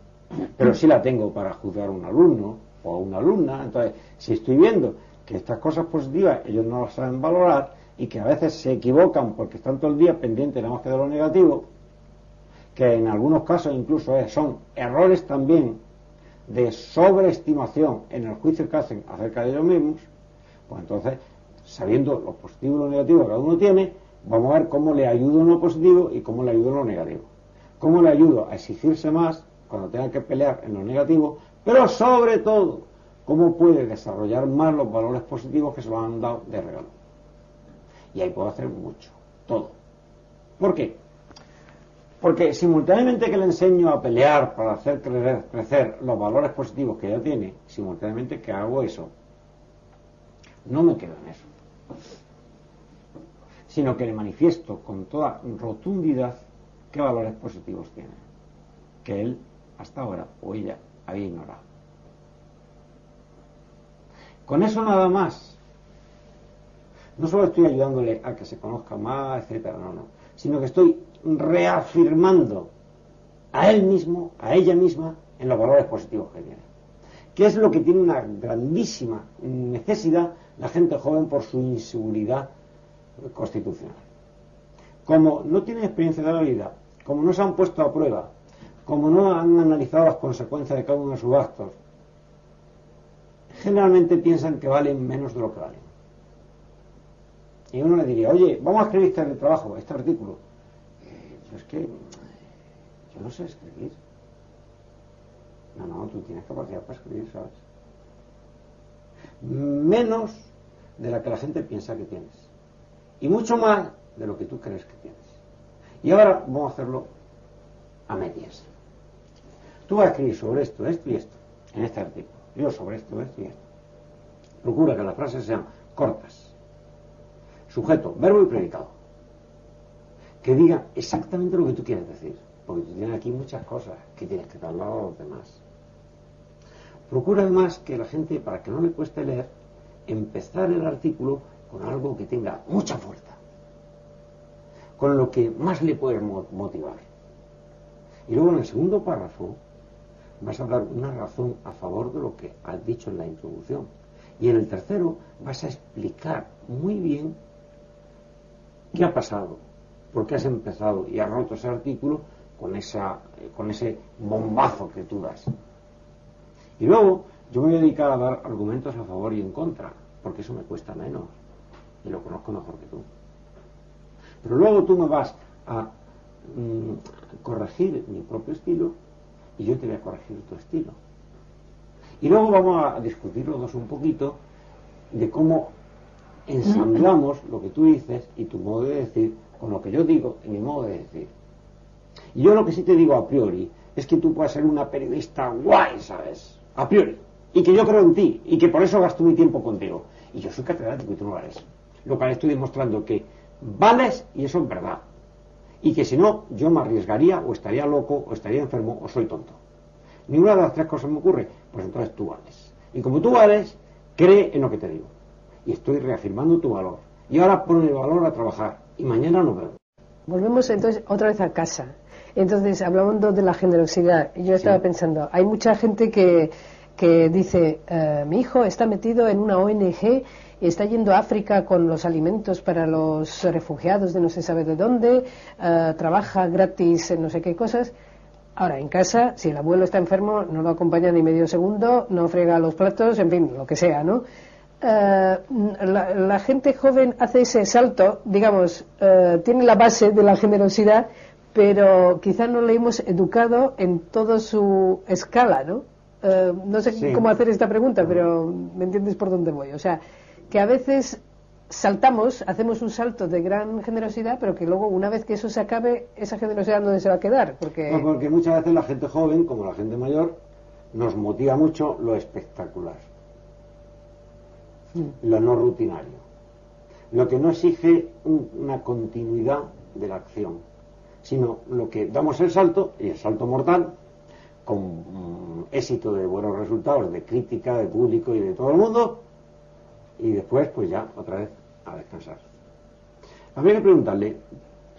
pero sí la tengo para juzgar a un alumno o a una alumna. Entonces, si estoy viendo que estas cosas positivas ellos no las saben valorar y que a veces se equivocan porque están todo el día pendientes nada más que de lo negativo, que en algunos casos incluso son errores también de sobreestimación en el juicio que hacen acerca de ellos mismos, pues entonces, sabiendo lo positivo y lo negativo que cada uno tiene, vamos a ver cómo le ayudo en lo positivo y cómo le ayudo en lo negativo. Cómo le ayudo a exigirse más cuando tenga que pelear en lo negativo, pero sobre todo, cómo puede desarrollar más los valores positivos que se lo han dado de regalo. Y ahí puedo hacer mucho, todo. ¿Por qué? Porque simultáneamente que le enseño a pelear para hacer crecer los valores positivos que ella tiene, simultáneamente que hago eso, no me quedo en eso, sino que le manifiesto con toda rotundidad qué valores positivos tiene, que él hasta ahora o ella había ignorado. Con eso nada más. No solo estoy ayudándole a que se conozca más, etcétera, no, no, sino que estoy reafirmando a él mismo, a ella misma, en los valores positivos que tiene. ¿Qué es lo que tiene una grandísima necesidad la gente joven por su inseguridad constitucional? Como no tienen experiencia de la vida, como no se han puesto a prueba, como no han analizado las consecuencias de cada uno de sus actos, generalmente piensan que valen menos de lo que valen. Y uno le diría, oye, vamos a escribir este trabajo, este artículo es que yo no sé escribir. No, no, tú tienes capacidad para escribir, ¿sabes? Menos de la que la gente piensa que tienes. Y mucho más de lo que tú crees que tienes. Y ahora vamos a hacerlo a medias. Tú vas a escribir sobre esto, esto y esto, en este artículo. Yo sobre esto, esto y esto. Procura que las frases sean cortas. Sujeto, verbo y predicado que diga exactamente lo que tú quieres decir, porque tú tienes aquí muchas cosas que tienes que trasladar a los demás. Procura además que la gente, para que no le cueste leer, empezar el artículo con algo que tenga mucha fuerza, con lo que más le puedes motivar. Y luego en el segundo párrafo vas a dar una razón a favor de lo que has dicho en la introducción. Y en el tercero vas a explicar muy bien qué ha pasado, porque has empezado y has roto ese artículo con, esa, con ese bombazo que tú das. Y luego yo me voy a dedicar a dar argumentos a favor y en contra, porque eso me cuesta menos y lo conozco mejor que tú. Pero luego tú me vas a mm, corregir mi propio estilo y yo te voy a corregir tu estilo. Y luego vamos a discutir los dos un poquito de cómo ensamblamos lo que tú dices y tu modo de decir con lo que yo digo y mi modo de decir. Y yo lo que sí te digo a priori es que tú puedes ser una periodista guay, ¿sabes? A priori. Y que yo creo en ti y que por eso gasto mi tiempo contigo. Y yo soy catedrático y tú no lo eres. Lo cual estoy demostrando que vales y eso es verdad. Y que si no, yo me arriesgaría o estaría loco o estaría enfermo o soy tonto. Ninguna de las tres cosas me ocurre. Pues entonces tú vales. Y como tú vales, cree en lo que te digo. Y estoy reafirmando tu valor. Y ahora pon el valor a trabajar y mañana nos vemos. Volvemos entonces otra vez a casa. Entonces, hablando de la generosidad, yo estaba pensando, hay mucha gente que, que dice, eh, mi hijo está metido en una ONG está yendo a África con los alimentos para los refugiados de no se sabe de dónde, eh, trabaja gratis en no sé qué cosas. Ahora, en casa, si el abuelo está enfermo, no lo acompaña ni medio segundo, no frega los platos, en fin, lo que sea, ¿no? Eh, la, gente joven hace ese salto, digamos, eh, tiene la base de la generosidad, pero quizá no le hemos educado en toda su escala, ¿no? Eh, no sé cómo hacer esta pregunta, pero me entiendes por dónde voy. O sea, que a veces saltamos, hacemos un salto de gran generosidad, pero que luego, una vez que eso se acabe, esa generosidad no se va a quedar. Porque... porque muchas veces la gente joven, como la gente mayor, nos motiva mucho lo espectacular lo no rutinario, lo que no exige una continuidad de la acción, sino lo que damos el salto, y el salto mortal, con mm, éxito de buenos resultados, de crítica, de público y de todo el mundo, y después pues ya otra vez a descansar. Habría que preguntarle,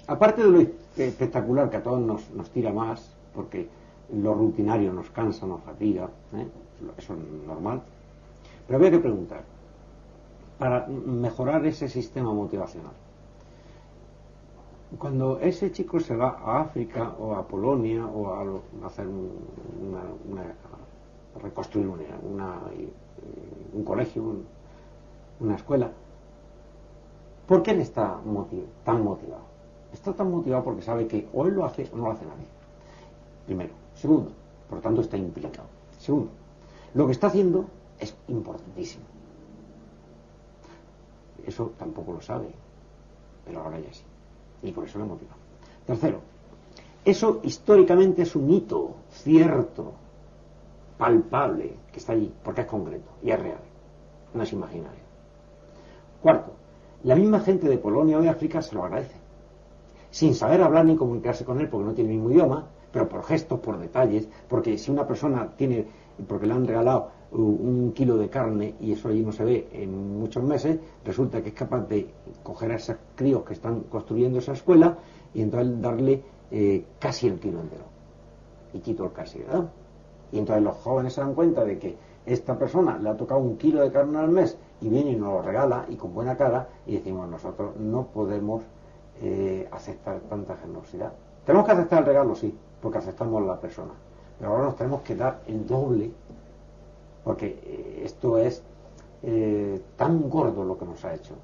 aparte de lo espectacular que a todos nos, nos tira más, porque lo rutinario nos cansa, nos fatiga, ¿eh? eso es normal. Pero había que preguntar, para mejorar ese sistema motivacional, cuando ese chico se va a África o a Polonia o a, hacer una, reconstruir un colegio, una escuela, ¿por qué él está tan motivado? Está tan motivado porque sabe que o él lo hace o no lo hace nadie. Primero. Segundo, por lo tanto está implicado. Segundo, lo que está haciendo es importantísimo. Eso tampoco lo sabe, pero ahora ya sí y por eso le motiva. Tercero, eso históricamente es un hito cierto, palpable, que está allí, porque es concreto y es real, no es imaginario. Cuarto, la misma gente de Polonia o de África se lo agradece, sin saber hablar ni comunicarse con él porque no tiene el mismo idioma, pero por gestos, por detalles, porque si una persona tiene, porque le han regalado un kilo de carne y eso allí no se ve en muchos meses, resulta que es capaz de coger a esos críos que están construyendo esa escuela y entonces darle eh, casi el kilo entero. Y quito el casi, ¿verdad? Y entonces los jóvenes se dan cuenta de que esta persona le ha tocado un kilo de carne al mes y viene y nos lo regala y con buena cara y decimos nosotros no podemos eh, aceptar tanta generosidad. Tenemos que aceptar el regalo, sí, porque aceptamos a la persona. Pero ahora nos tenemos que dar el doble porque eh, esto es eh, tan gordo lo que nos ha hecho.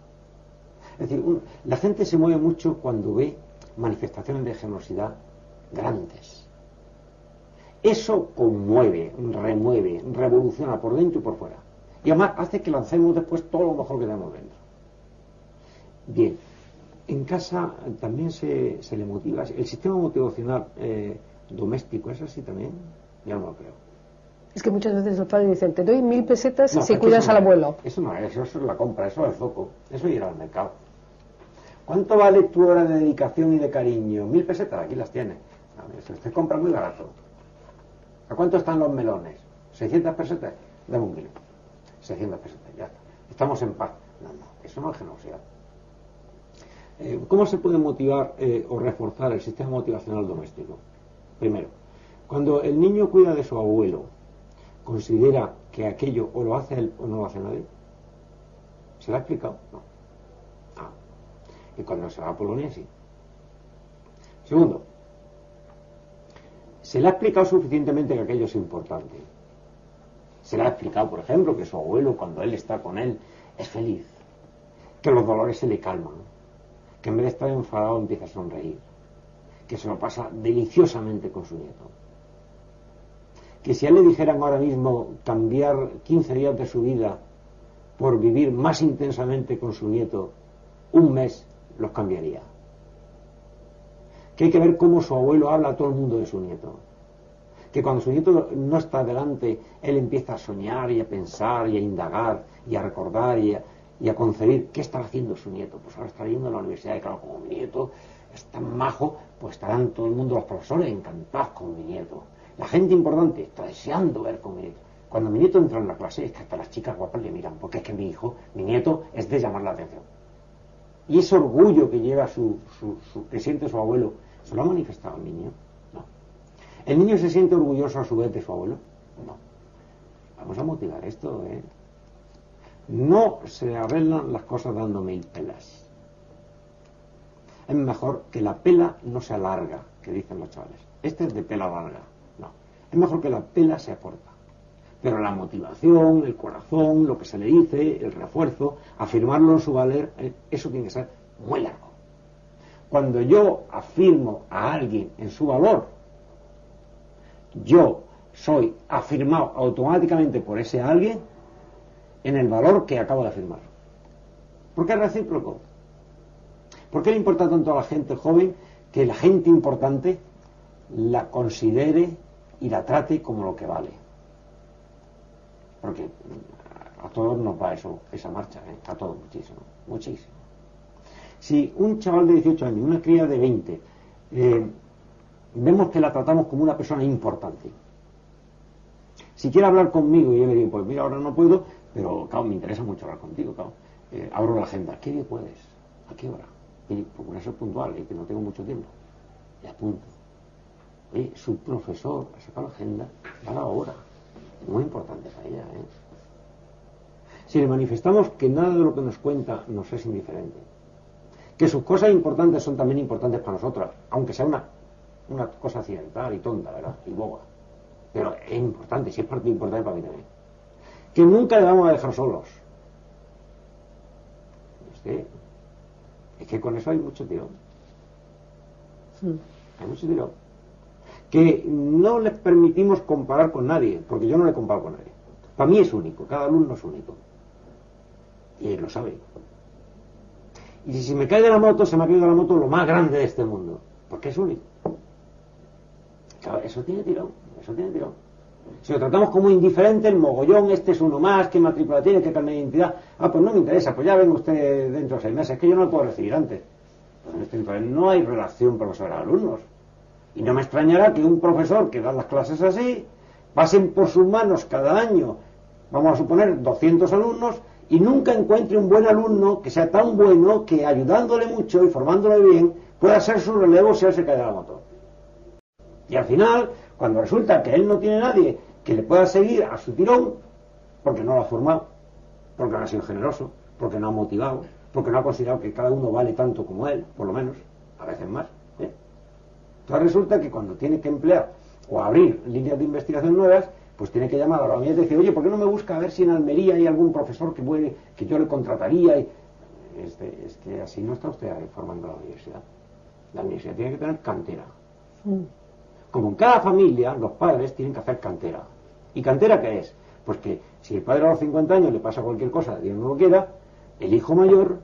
Es decir, la gente se mueve mucho cuando ve manifestaciones de generosidad grandes. Eso conmueve, remueve, revoluciona por dentro y por fuera. Y además hace que lancemos después todo lo mejor que tenemos dentro. Bien, en casa también se, le motiva. El sistema motivacional eh, doméstico es así también. Ya no lo creo. Es que muchas veces los padres dicen, te doy mil pesetas si cuidas al abuelo. Eso no es, eso es la compra, eso es el foco, eso es ir al mercado. ¿Cuánto vale tu hora de dedicación y de cariño? Mil pesetas, aquí las tiene. Usted compra muy barato. ¿A cuánto están los melones? ¿600 pesetas? Dame un kilo. 600 pesetas, ya está. Estamos en paz. No, no, eso no es generosidad. Eh, ¿Cómo se puede motivar eh, o reforzar el sistema motivacional doméstico? Primero, cuando el niño cuida de su abuelo, considera que aquello o lo hace él o no lo hace nadie? ¿Se lo ha explicado? No. Ah. Y cuando se va a Polonia, sí. Segundo, se le ha explicado suficientemente que aquello es importante. Se le ha explicado, por ejemplo, que su abuelo, cuando él está con él, es feliz. Que los dolores se le calman. Que en vez de estar enfadado empieza a sonreír. Que se lo pasa deliciosamente con su nieto que si a él le dijeran ahora mismo cambiar 15 días de su vida por vivir más intensamente con su nieto, un mes los cambiaría. Que hay que ver cómo su abuelo habla a todo el mundo de su nieto. Que cuando su nieto no está delante, él empieza a soñar y a pensar y a indagar y a recordar y a, concebir qué está haciendo su nieto. Pues ahora está yendo a la universidad y claro, como mi nieto es tan majo, pues estarán todo el mundo los profesores encantados con mi nieto la gente importante está deseando ver con él. Cuando mi nieto entra en la clase, es que hasta las chicas guapas le miran, porque es que mi hijo, mi nieto, es de llamar la atención. Y ese orgullo que lleva su, su, que siente su abuelo, ¿se lo ha manifestado el niño? No. ¿El niño se siente orgulloso a su vez de su abuelo? No. Vamos a motivar esto, ¿eh? No se arreglan las cosas dando mil pelas. Es mejor que la pela no se alarga, que dicen los chavales. Este es de pela larga. Es mejor que la pela se acorta. Pero la motivación, el corazón, lo que se le dice, el refuerzo, afirmarlo en su valer, eh, eso tiene que ser muy largo. Cuando yo afirmo a alguien en su valor, yo soy afirmado automáticamente por ese alguien en el valor que acabo de afirmar. ¿Por qué es recíproco? ¿Por qué le importa tanto a la gente joven que la gente importante la considere y la trate como lo que vale. Porque a todos nos va eso, esa marcha, ¿eh? a todos muchísimo, muchísimo. Si un chaval de 18 años, una cría de 20, eh, vemos que la tratamos como una persona importante, si quiere hablar conmigo y yo le digo, pues mira, ahora no puedo, pero claro, me interesa mucho hablar contigo. Eh, abro la agenda, ¿qué día puedes? ¿A qué hora? Y procura ser puntual y que no tengo mucho tiempo. Y apunto. Su profesor ha sacado la agenda cada hora. Muy importante para ella. ¿eh? Si le manifestamos que nada de lo que nos cuenta nos es indiferente, que sus cosas importantes son también importantes para nosotras, aunque sea una, una cosa accidental y tonta, ¿verdad? Y boba. Pero es importante, si es parte importante para mí también. Que nunca le vamos a dejar solos. Es que, es que con eso hay mucho tirón. Hay mucho tirón. Que no les permitimos comparar con nadie, porque yo no le comparo con nadie. Para mí es único, cada alumno es único. Y él lo sabe. Y si me cae de la moto, se me ha caído de la moto lo más grande de este mundo, porque es único. Claro, eso tiene tirón, eso tiene tirón. Si lo tratamos como indiferente, el mogollón, este es uno más, qué matrícula tiene, qué carnet de identidad. Ah, pues no me interesa, pues ya venga usted dentro de seis meses, es que yo no lo puedo recibir antes. Pues no hay relación profesor-alumnos. Y no me extrañará que un profesor que da las clases así, pasen por sus manos cada año, vamos a suponer, 200 alumnos, y nunca encuentre un buen alumno que sea tan bueno que ayudándole mucho y formándole bien pueda ser su relevo si él se cae de la moto. Y al final, cuando resulta que él no tiene nadie que le pueda seguir a su tirón, porque no lo ha formado, porque no ha sido generoso, porque no ha motivado, porque no ha considerado que cada uno vale tanto como él, por lo menos, a veces más. Entonces resulta que cuando tiene que emplear o abrir líneas de investigación nuevas, pues tiene que llamar a la unidad y decir, oye, ¿por qué no me busca a ver si en Almería hay algún profesor que puede, que yo le contrataría? Y, este, es que así no está usted formando la universidad. La universidad tiene que tener cantera. Como en cada familia, los padres tienen que hacer cantera. ¿Y cantera qué es? Pues que si el padre a los 50 años le pasa cualquier cosa, Dios no lo quiera, el hijo mayor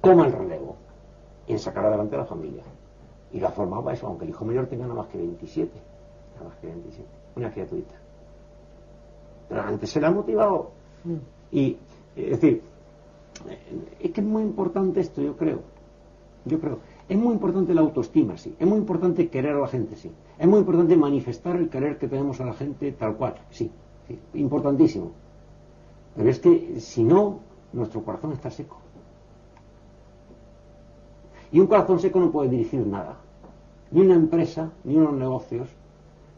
toma el relevo en sacar adelante a la familia. Y la formaba eso, aunque el hijo mayor tenga nada más que 27. Nada más que 27. Una criaturita pero antes se le ha motivado. Mm. Y, es decir, es que es muy importante esto, yo creo. Yo creo. Es muy importante la autoestima, sí. Es muy importante querer a la gente, sí. Es muy importante manifestar el querer que tenemos a la gente tal cual, sí. Importantísimo. Pero es que si no, nuestro corazón está seco. Y un corazón seco no puede dirigir nada. Ni una empresa, ni unos negocios.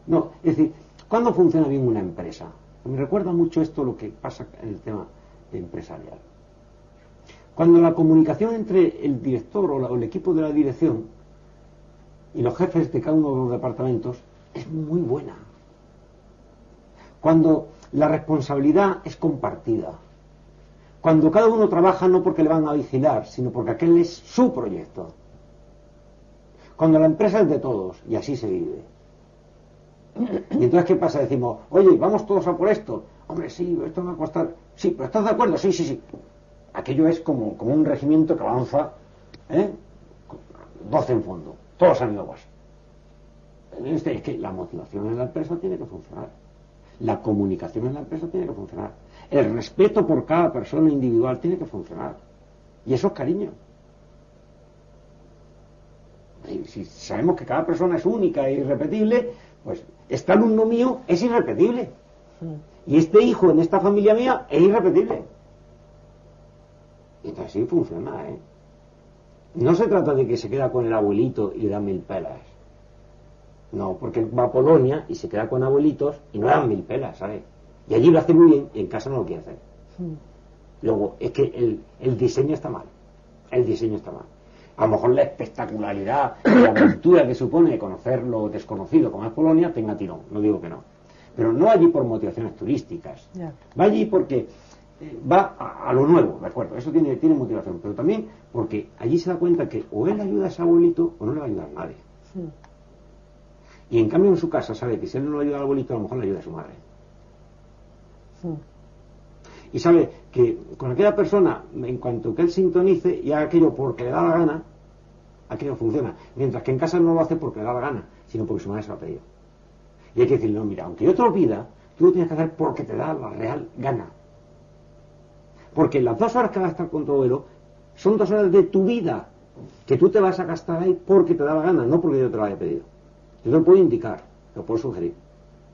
No, es decir, ¿cuándo funciona bien una empresa? Me recuerda mucho esto lo que pasa en el tema empresarial. Cuando la comunicación entre el director o, el equipo de la dirección y los jefes de cada uno de los departamentos es muy buena. Cuando la responsabilidad es compartida. Cuando cada uno trabaja no porque le van a vigilar, sino porque aquel es su proyecto. Cuando la empresa es de todos, y así se vive. Y entonces, ¿qué pasa? Decimos, oye, vamos todos a por esto. Hombre, sí, esto va a costar. Sí, pero ¿estás de acuerdo? Sí, sí, sí. Aquello es como, como un regimiento que avanza, ¿eh? 12 en fondo. Todos ido Este, es que la motivación en la empresa tiene que funcionar. La comunicación en la empresa tiene que funcionar. El respeto por cada persona individual tiene que funcionar. Y eso es cariño. si sabemos que cada persona es única e irrepetible, pues este alumno mío es irrepetible. Mm. Y este hijo en esta familia mía es irrepetible. Y entonces sí funciona, ¿eh? No se trata de que se queda con el abuelito y le da mil pelas. No, porque va a Polonia y se queda con abuelitos y no dan mil pelas, ¿sabes? Y allí lo hace muy bien y en casa no lo quiere hacer. Mm. Luego, es que el, el diseño está mal. El diseño está mal a lo mejor la espectacularidad, la aventura que supone conocer lo desconocido como es Polonia tenga tirón, no digo que no. Pero no allí por motivaciones turísticas, va allí porque eh, va a, lo nuevo, ¿de acuerdo? Eso tiene, tiene motivación, pero también porque allí se da cuenta que o él ayuda a ese abuelito o no le va a ayudar a nadie. Y en cambio en su casa sabe que si él no le ayuda al abuelito, a lo mejor le ayuda a su madre y sabe que con aquella persona, en cuanto que él sintonice y haga aquello porque le da la gana, aquello funciona. Mientras que en casa no lo hace porque le da la gana, sino porque su madre se lo ha pedido. Y hay que decirle, no, mira, aunque yo te lo pida, tú lo tienes que hacer porque te da la real gana. Porque las dos horas que vas a estar con tu abuelo son dos horas de tu vida que tú te vas a gastar ahí porque te da la gana, no porque yo te lo haya pedido. Yo te lo puedo indicar, te lo puedo sugerir.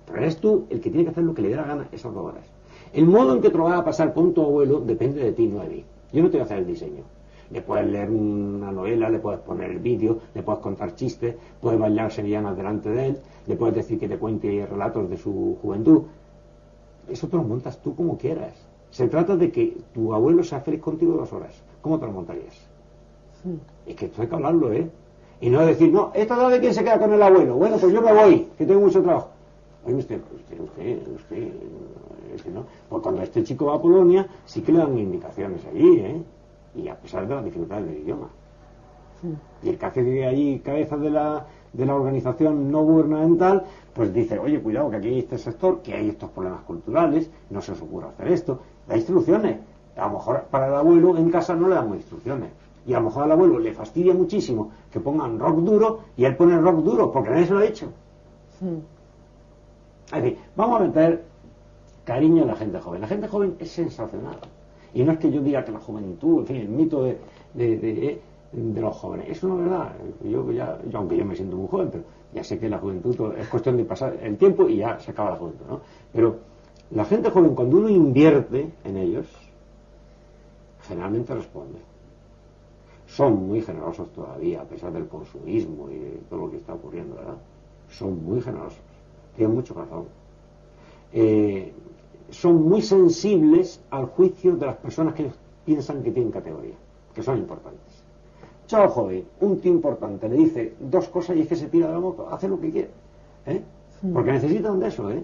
Pero eres tú el que tiene que hacer lo que le dé la gana esas dos horas. El modo en que te lo vas a pasar con tu abuelo depende de ti, no de mí. Yo no te voy a hacer el diseño. Le puedes leer una novela, le puedes poner el vídeo, le puedes contar chistes, puedes bailar sevillanas delante de él, le puedes decir que te cuente relatos de su juventud. Eso te lo montas tú como quieras. Se trata de que tu abuelo sea feliz contigo dos horas. ¿Cómo te lo montarías? Es que esto hay que hablarlo, ¿eh? Y no decir, no, esta de quién se queda con el abuelo. Bueno, pues yo me voy, que tengo mucho trabajo. Oye, usted, usted, usted, usted, ¿no? Pues cuando este chico va a Polonia, sí que le dan indicaciones allí, ¿eh? Y a pesar de las dificultades del idioma. Y el que hace allí cabeza de la, de la organización no gubernamental, pues dice, oye, cuidado, que aquí hay este sector, que hay estos problemas culturales, no se os ocurra hacer esto. Da instrucciones. A lo mejor para el abuelo en casa no le damos instrucciones. Y a lo mejor al abuelo le fastidia muchísimo que pongan rock duro y él pone rock duro porque nadie se lo ha dicho. Es decir, vamos a meter cariño en la gente joven. La gente joven es sensacional. Y no es que yo diga que la juventud, en fin, el mito de, de, los jóvenes. Eso no es verdad. Yo, ya, aunque yo me siento muy joven, pero ya sé que la juventud es cuestión de pasar el tiempo y ya se acaba la juventud. ¿no? Pero la gente joven, cuando uno invierte en ellos, generalmente responde. Son muy generosos todavía, a pesar del consumismo y de todo lo que está ocurriendo, ¿verdad? Son muy generosos tienen mucho razón. Eh, son muy sensibles al juicio de las personas que piensan que tienen categoría, que son importantes. Chao joven, un tío importante le dice dos cosas y es que se tira de la moto, hace lo que quiere. ¿eh? Porque necesitan de eso, ¿eh?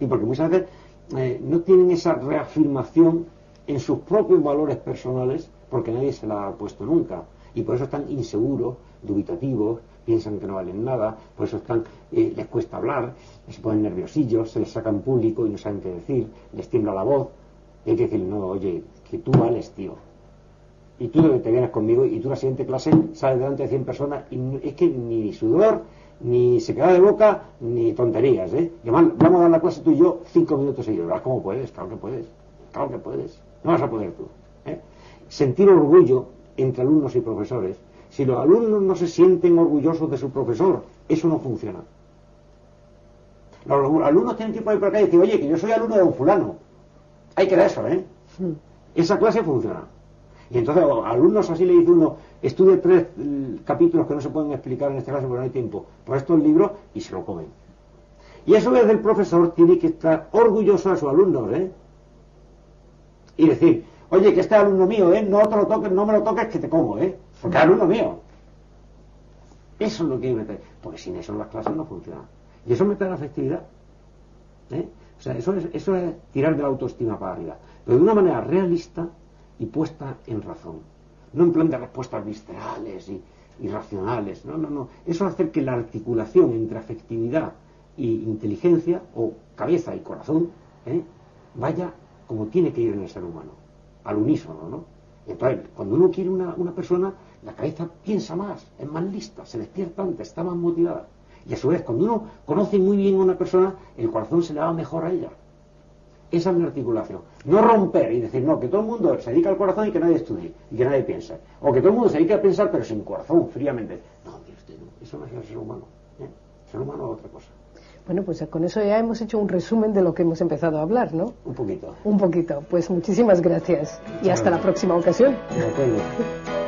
Y porque muchas veces eh, no tienen esa reafirmación en sus propios valores personales porque nadie se la ha puesto nunca. Y por eso están inseguros, dubitativos, piensan que no valen nada, por eso están, eh, les cuesta hablar, se ponen nerviosillos, se les saca en público y no saben qué decir, les tiembla la voz. Y hay que decir, no, oye, que tú vales, tío. Y tú te vienes conmigo y tú la siguiente clase sales delante de 100 personas y es que ni sudor, ni se queda de boca, ni tonterías, ¿eh? vamos a dar la clase tú y yo cinco minutos seguidos. ¿Verdad cómo puedes? Claro que puedes. Claro que puedes. No vas a poder tú. Sentir orgullo entre alumnos y profesores si los alumnos no se sienten orgullosos de su profesor, eso no funciona. Los alumnos tienen que ir por acá y decir, oye, que yo soy alumno de un fulano. Hay que dar eso, ¿eh? Esa clase funciona. Y entonces a alumnos así le dice uno, estudie tres mm, capítulos que no se pueden explicar en esta clase porque no hay tiempo. Por estos libros y se lo comen. Y eso desde el profesor tiene que estar orgulloso de sus alumnos, ¿eh? Y decir, oye, que este alumno mío, ¿eh? No te lo toques, no me lo toques que te como, ¿eh? Porque es alumno mío. Eso es lo que hay que meter. Porque sin eso las clases no funcionan. Y eso mete la afectividad. ¿eh? O sea, eso es, eso es tirar de la autoestima para arriba. Pero de una manera realista y puesta en razón. No en plan de respuestas viscerales y, racionales. No, no, no. Eso es hacer que la articulación entre afectividad y inteligencia, o cabeza y corazón, ¿eh? vaya como tiene que ir en el ser humano. Al unísono, ¿no? Entonces, cuando uno quiere una, una persona, la cabeza piensa más, es más lista, se despierta antes, está más motivada. Y a su vez, cuando uno conoce muy bien a una persona, el corazón se le va mejor a ella. Esa es mi articulación. No romper y decir, no, que todo el mundo se dedica al corazón y que nadie estudie y que nadie piense. O que todo el mundo se dedique a pensar pero sin corazón, fríamente. No, mire usted, no, eso no es el ser humano. ¿eh? El ser humano es otra cosa. Bueno, pues con eso ya hemos hecho un resumen de lo que hemos empezado a hablar, ¿no? Un poquito. Un poquito. Pues muchísimas gracias y hasta la próxima ocasión. De acuerdo.